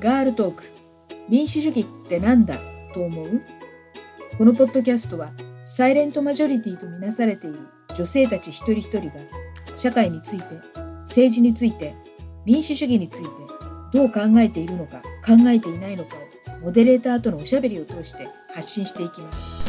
ガールトーク。民主主義ってなんだ？と思う？このポッドキャストはサイレントマジョリティとみなされている女性たち一人一人が社会について政治について民主主義についてどう考えているのか考えていないのかをモデレーターとのおしゃべりを通して発信していきます、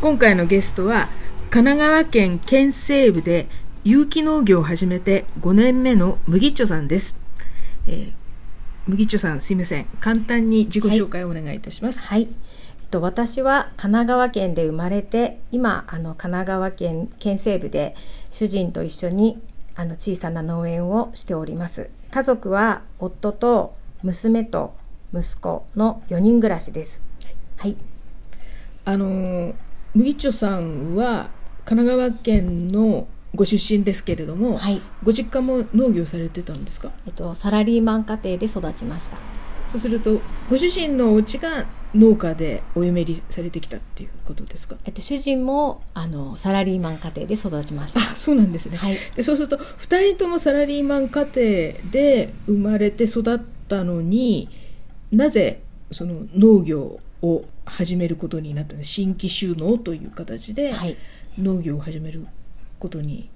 今回のゲストは神奈川県県西部で有機農業を始めて5年目の麦っちょさんです、えー、麦っちょさんすいません。簡単に自己紹介をお願いいたします、はい、えっと、私は神奈川県で生まれて今あの神奈川県県西部で主人と一緒にあの小さな農園をしております。家族は夫と娘と息子の4人暮らしです。はい。あの麦っちょさんは神奈川県のご出身ですけれども、はい。ご実家も農業されてたんですか？えっと、サラリーマン家庭で育ちました。そうするとご主人のお家が農家でお嫁入りされてきたっていうことですか？えっと、主人もあのサラリーマン家庭で育ちました。あそうなんですね、はい。でそうすると2人ともサラリーマン家庭で生まれて育ったのになぜその農業を始めることになったの？新規収納という形ではい。農業を始めることに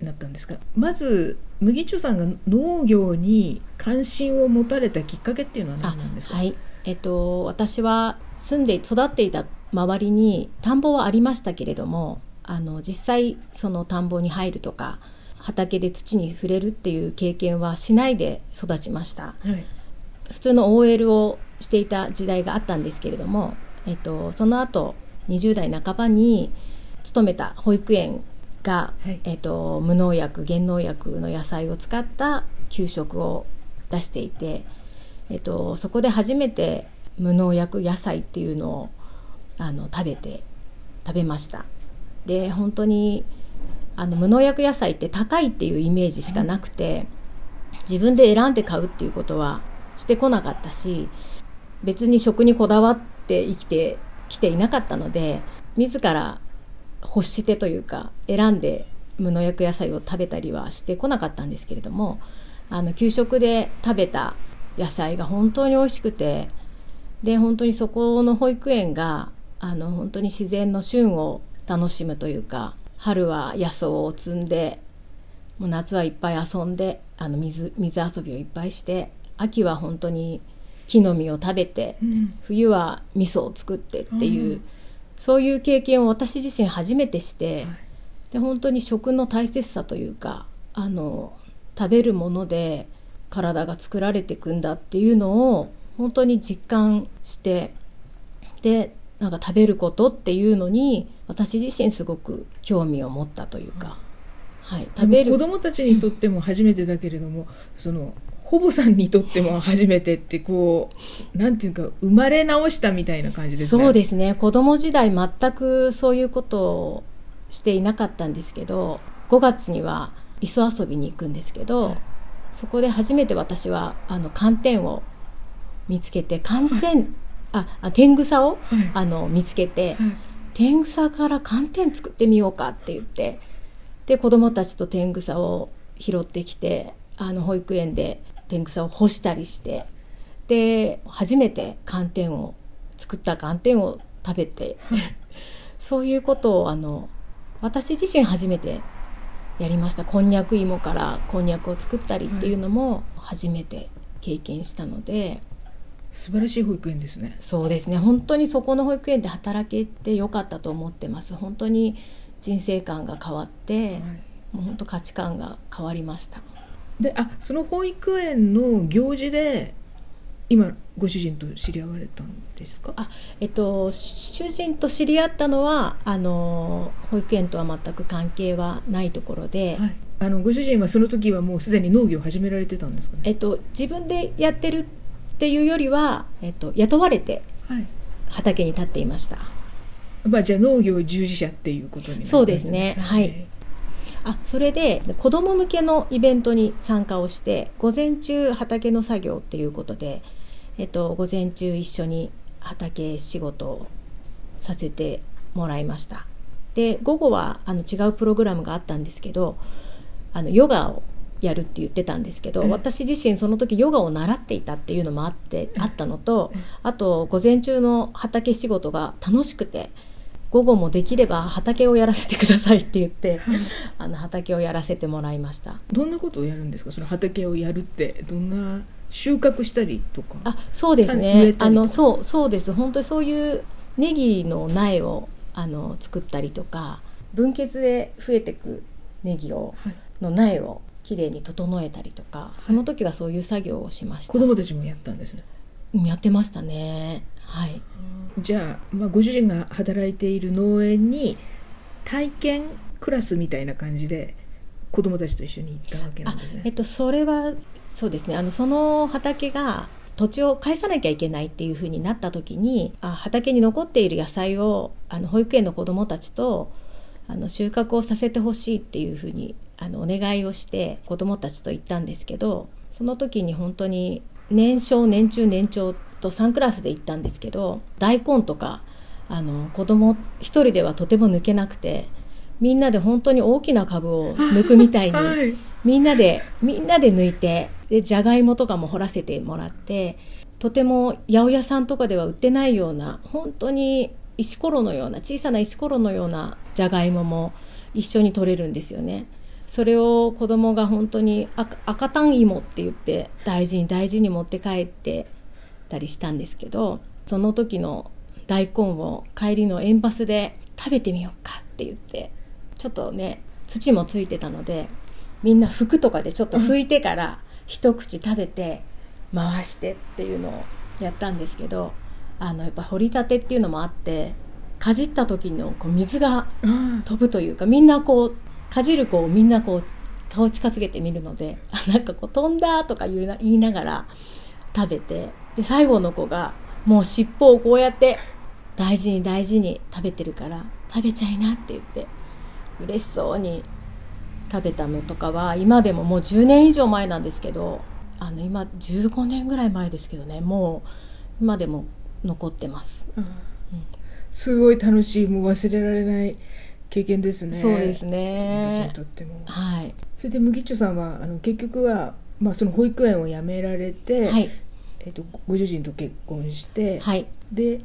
なったんですがまず麦茶さんが農業に関心を持たれたきっかけっていうのはあ何なんですか、はい。えっと私は住んで育っていた周りに田んぼはありましたけれどもあの実際その田んぼに入るとか畑で土に触れるっていう経験はしないで育ちました。はい。普通の OL をしていた時代があったんですけれども、えっと、その後20代半ばに勤めた保育園が、はい。えっと、無農薬減農薬の野菜を使った給食を出していて、えっと、そこで初めて無農薬野菜っていうのをあの食べて食べました。で本当にあの無農薬野菜って高いっていうイメージしかなくて、自分で選んで買うっていうことはしてこなかったし別に食にこだわって生きてきていなかったので自ら欲してというか選んで無農薬野菜を食べたりはしてこなかったんですけれどもあの給食で食べた野菜が本当に美味しくてで本当にそこの保育園があの本当に自然の旬を楽しむというか春は野草を摘んでもう夏はいっぱい遊んであの水水遊びをいっぱいして秋は本当に木の実を食べて、うん。冬は味噌を作ってっていう、うんそういう経験を私自身初めてして、はい。で本当に食の大切さというかあの食べるもので体が作られていくんだっていうのを本当に実感してでなんか食べることっていうのに私自身すごく興味を持ったというか、はい、食べる。子供たちにとっても初めてだけれどもそのほぼさんにとっても初めてってこうなんていうか生まれ直したみたいな感じですね。そうですね。子供時代全くそういうことをしていなかったんですけど5月には磯遊びに行くんですけど、はい。そこで初めて私はあの寒天を見つけて寒天、ああ天草を、はい。あの見つけて、はい。天草から寒天作ってみようかって言ってで子供たちと天草を拾ってきてあの保育園で天草を干したりしてで初めて寒天を作った寒天を食べて そういうことをあの私自身初めてやりました。こんにゃく芋からこんにゃくを作ったりっていうのも初めて経験したので。素晴らしい保育園ですね。そうですね。本当にそこの保育園で働けてよかったと思ってます。本当に人生観が変わって、はい。もう本当価値観が変わりましたであその保育園の行事で今ご主人と知り合われたんですか？あえっと主人と知り合ったのはあの保育園とは全く関係はないところで、はい、あのご主人はその時はもうすでに農業を始められてたんですかね？えっと、自分でやってるっていうよりは、えっと、雇われてはい。畑に立っていました。まあ、じゃあ農業従事者っていうことになるんそうですね。はいあそれで子ども向けのイベントに参加をして午前中畑の作業っていうことで、えっと、午前中一緒に畑仕事をさせてもらいました。で午後はあの違うプログラムがあったんですけどあのヨガをやるって言ってたんですけど、ええ私自身その時ヨガを習っていたっていうのもあって、あったのと、あと午前中の畑仕事が楽しくて午後もできれば畑をやらせてくださいって言って、あの畑をやらせてもらいました。どんなことをやるんですか？その畑をやるってどんな収穫したりとか？あそうですね。あのそうそうです。本当にそういうネギの苗をあの作ったりとか分血で増えてくネギをはい。の苗をきれいに整えたりとかその時はそういう作業をしました、子供たちもやったんですね。うんやってましたね。はいじゃあ、まあ、ご主人が働いている農園に体験クラスみたいな感じで子供たちと一緒に行ったわけなんですね。えっとそれはそうですね。あのその畑が土地を返さなきゃいけないっていうふうになった時にあ畑に残っている野菜をあの保育園の子どもたちとあの収穫をさせてほしいっていうふうにあのお願いをして子どもたちと行ったんですけどその時に本当に年少年中年長ってと3クラスで行ったんですけど大根とかあの子供一人ではとても抜けなくてみんなで本当に大きな株を抜くみたいに はいみんなでみんなで抜いてでじゃがいもとかも掘らせてもらってとても八百屋さんとかでは売ってないような本当に石ころのような小さな石ころのようなじゃがいもも一緒に取れるんですよね。それを子供が本当に赤赤タン芋って言って大事に大事に持って帰ってたりしたんですけどその時の大根を帰りの塩バスで食べてみようかって言ってちょっとね土もついてたのでみんな服とかでちょっと拭いてから一口食べて回してっていうのをやったんですけどあのやっぱ掘りたてっていうのもあってかじった時のこう水があ飛ぶというかみんなこうかじる子をみんなこう顔近づけてみるのであなんかこう飛んだとか言いながら食べてで最後の子がもう尻尾をこうやって大事に大事に食べてるから食べちゃいなって言って嬉しそうに食べたのとかは今でももう10年以上前なんですけどあの今15年ぐらい前ですけどねもう今でも残ってます。あすごい楽しいもう忘れられない経験ですね。そうです私にねとっても。はい、それで麦っちょさんはあの結局は、まあ、その保育園を辞められて、はいえっとご主人と結婚して、はい。で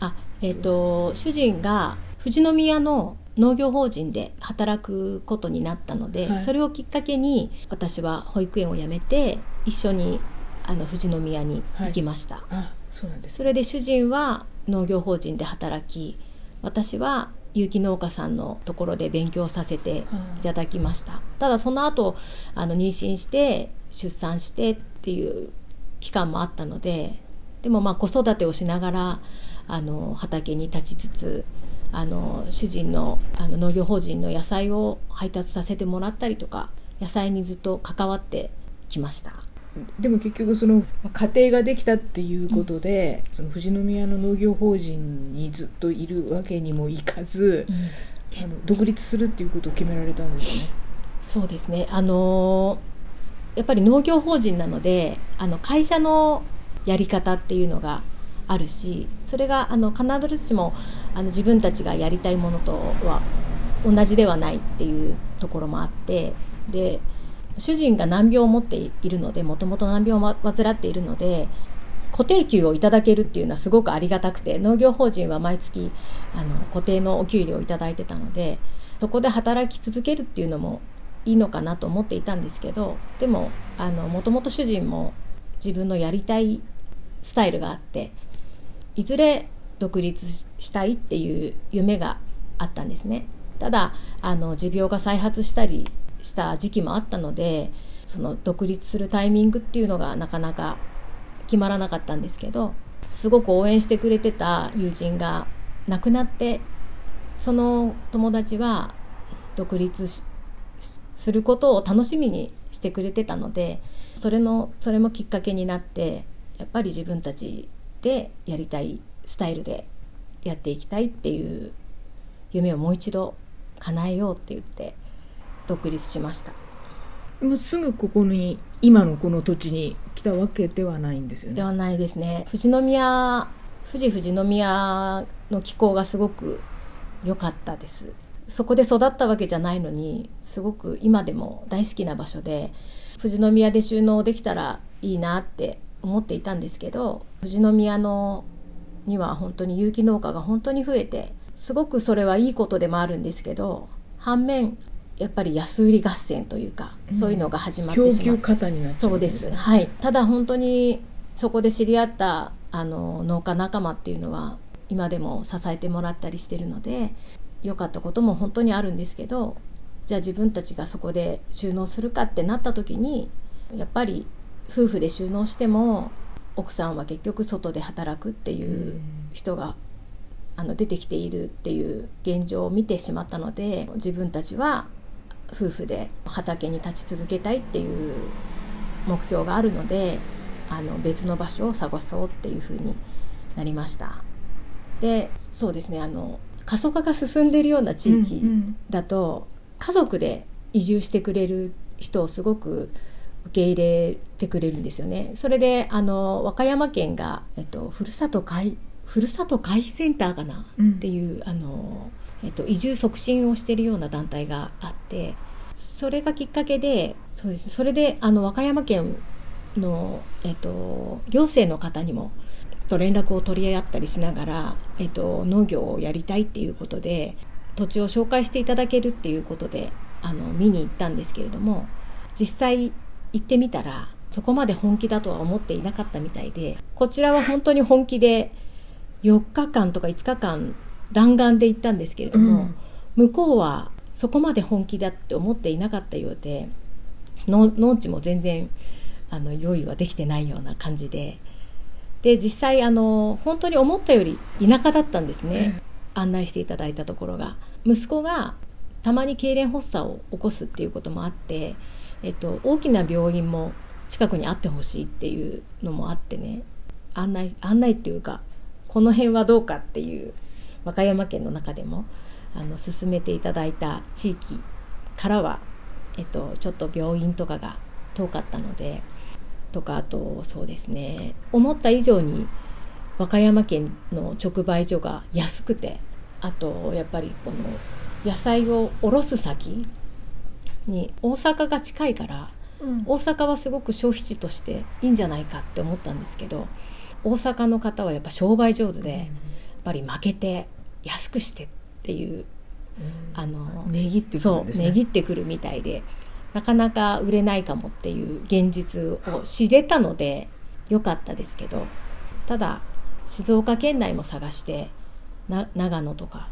あえっ、と主人が富士宮の農業法人で働くことになったので、はい。それをきっかけに私は保育園を辞めて一緒にあの富士宮に行きました、あそうなんですそれで主人は農業法人で働き私は有機農家さんのところで勉強させていただきました、ただその後あの妊娠して出産してっていう期間もあったのででもまあ子育てをしながらあの畑に立ちつつあの主人のあの農業法人の野菜を配達させてもらったりとか野菜にずっと関わってきました。でも結局そのまあ家庭ができたっていうことで、その富士宮の農業法人にずっといるわけにもいかず、あの独立するっていうことを決められたんですね。そうですね。あのやっぱり農業法人なのであの会社のやり方っていうのがあるしそれがあの必ずしもあの自分たちがやりたいものとは同じではないっていうところもあってで主人が難病を持っているのでもともと難病を患っているので固定給をいただけるっていうのはすごくありがたくて農業法人は毎月あの固定のお給料をいただいてたのでそこで働き続けるっていうのもいいのかなと思っていたんですけどでももともと主人も自分のやりたいスタイルがあっていずれ独立したいっていう夢があったんですね。ただあの持病が再発したりした時期もあったのでその独立するタイミングっていうのがなかなか決まらなかったんですけどすごく応援してくれてた友人が亡くなってその友達は独立しすることを楽しみにしてくれてたのでそれのそれもきっかけになってやっぱり自分たちでやりたいスタイルでやっていきたいっていう夢をもう一度叶えようって言って独立しました。もうすぐここに今のこの土地に来たわけではないんですよね。ではないですね。富士宮富士富士宮の気候がすごく良かったですそこで育ったわけじゃないのにすごく今でも大好きな場所で富士宮で収納できたらいいなって思っていたんですけど富士宮のには本当に有機農家が本当に増えてすごくそれはいいことでもあるんですけど反面やっぱり安売り合戦というか、うん、そういうのが始まってしまって供になっちゃう、ね、そうです。はい。ただ本当にそこで知り合ったあの農家仲間っていうのは今でも支えてもらったりしてるので良かったことも本当にあるんですけどじゃあ自分たちがそこで収納するかってなった時にやっぱり夫婦で収納しても奥さんは結局外で働くっていう人があの出てきているっていう現状を見てしまったので自分たちは夫婦で畑に立ち続けたいっていう目標があるのであの別の場所を探そうっていうふうになりました。でそうですねあの過疎化が進んでいるような地域だと、家族で移住してくれる人をすごく受け入れてくれるんですよね。それであの和歌山県が、えっと、ふるさと会ふるさと回避センターかな、うん、っていうあの、えっと、移住促進をしているような団体があってそれがきっかけでそうです。それであの和歌山県の、えっと、行政の方にもと連絡を取り合ったりしながら、えっと、農業をやりたいっていうことで土地を紹介していただけるっていうことであの見に行ったんですけれども実際行ってみたらそこまで本気だとは思っていなかったみたいでこちらは本当に本気で4日間とか5日間弾丸で行ったんですけれども、うん、向こうはそこまで本気だって思っていなかったようで農地も全然あの用意はできてないような感じでで実際あの本当に思ったより田舎だったんですね、案内していただいたところが。息子がたまに痙攣発作を起こすっていうこともあって、えっと、大きな病院も近くにあってほしいっていうのもあってね。案内案内っていうかこの辺はどうかっていう和歌山県の中でもあの進めていただいた地域からは、えっと、ちょっと病院とかが遠かったのでとかあとそうですね思った以上に和歌山県の直売所が安くてあとやっぱりこの野菜を卸す先に大阪が近いから、うん、大阪はすごく消費地としていいんじゃないかって思ったんですけど大阪の方はやっぱ商売上手で、うん、やっぱり負けて安くしてっていう、うん、あの値切ってくる、ね、そう値切ってくるみたいでなかなか売れないかもっていう現実を知れたので良かったですけどただ静岡県内も探してな長野とか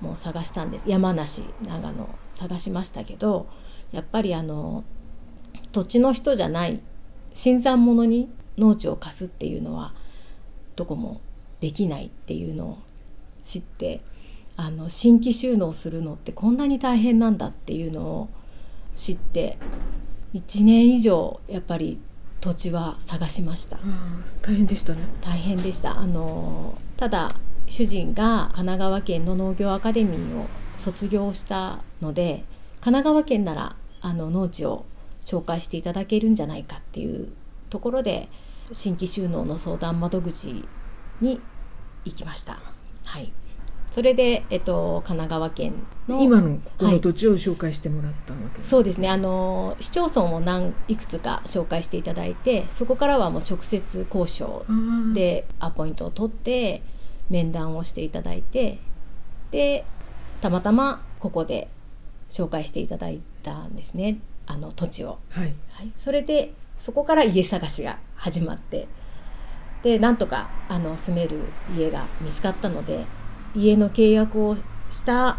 も探したんです。山梨長野探しましたけどやっぱりあの土地の人じゃない新参者に農地を貸すっていうのはどこもできないっていうのを知ってあの新規収納するのってこんなに大変なんだっていうのを知って1年以上やっぱり土地は探しました。大変でしたね。大変でした。あのただ主人が神奈川県の農業アカデミーを卒業したので神奈川県ならあの農地を紹介していただけるんじゃないかっていうところで新規収納の相談窓口に行きました。はいそれで、えっと、神奈川県の今のこの土地を紹介してもらったわけ、はい、そうですね。あの市町村を何いくつか紹介していただいてそこからはもう直接交渉でアポイントを取って面談をしていただいてでたまたまここで紹介していただいたんですね。あの土地を、はい、はい、それでそこから家探しが始まってでなんとかあの住める家が見つかったので家の契約をした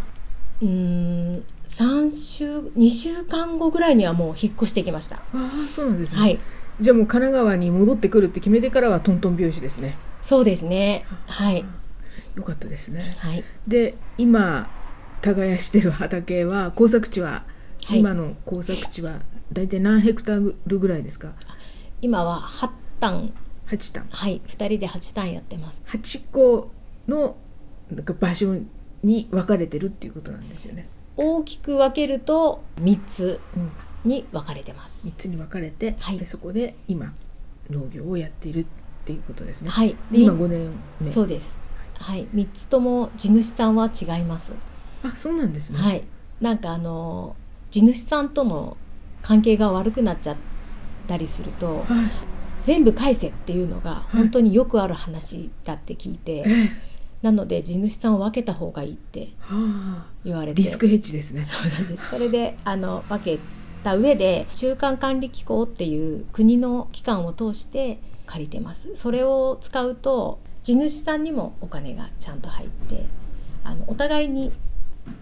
うん3週2週間後ぐらいにはもう引っ越してきました。ああそうなんですね、はい、じゃあもう神奈川に戻ってくるって決めてからはトントン拍子ですね。そうですね。はい。よかったですね、はい、で今耕してる畑は耕作地は、はい、今の耕作地は大体何ヘクタールぐらいですか？今は8単8単はい。2人で8単やってます。8個の場所に分かれてるっていうことなんですよね。大きく分けると3つに分かれてます、うん、3つに分かれて、はい、でそこで今農業をやっているっていうことですね。はい。で今5年ねそうです。はい。3つとも地主さんは違います。あそうなんですね。はい。なんかあの地主さんとの関係が悪くなっちゃったりするとはい。全部返せっていうのがい。本当によくある話だって聞いて、ええなので地主さんを分けた方がいいってはあ。言われて。リスクヘッジですね。そうなんです。それであの分けた上で中間管理機構っていう国の機関を通して借りてます。それを使うと地主さんにもお金がちゃんと入ってあのお互いに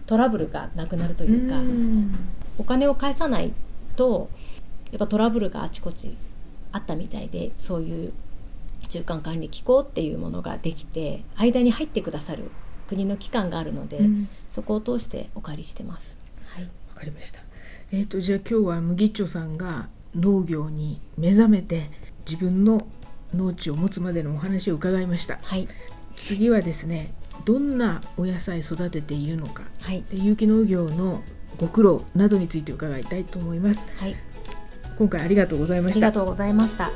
トラブルがなくなるというかん。お金を返さないとやっぱトラブルがあちこちあったみたいでそういう中間管理機構っていうものができて間に入ってくださる国の機関があるので、うん。そこを通してお借りしてます。はい、わかりました。えっ、とじゃあ今日は麦っちょさんが農業に目覚めて自分の農地を持つまでのお話を伺いました。はい、次はですねどんなお野菜育てているのか。はい、で有機農業のご苦労などについて伺いたいと思います。はい、今回ありがとうございまありしたがとうございました。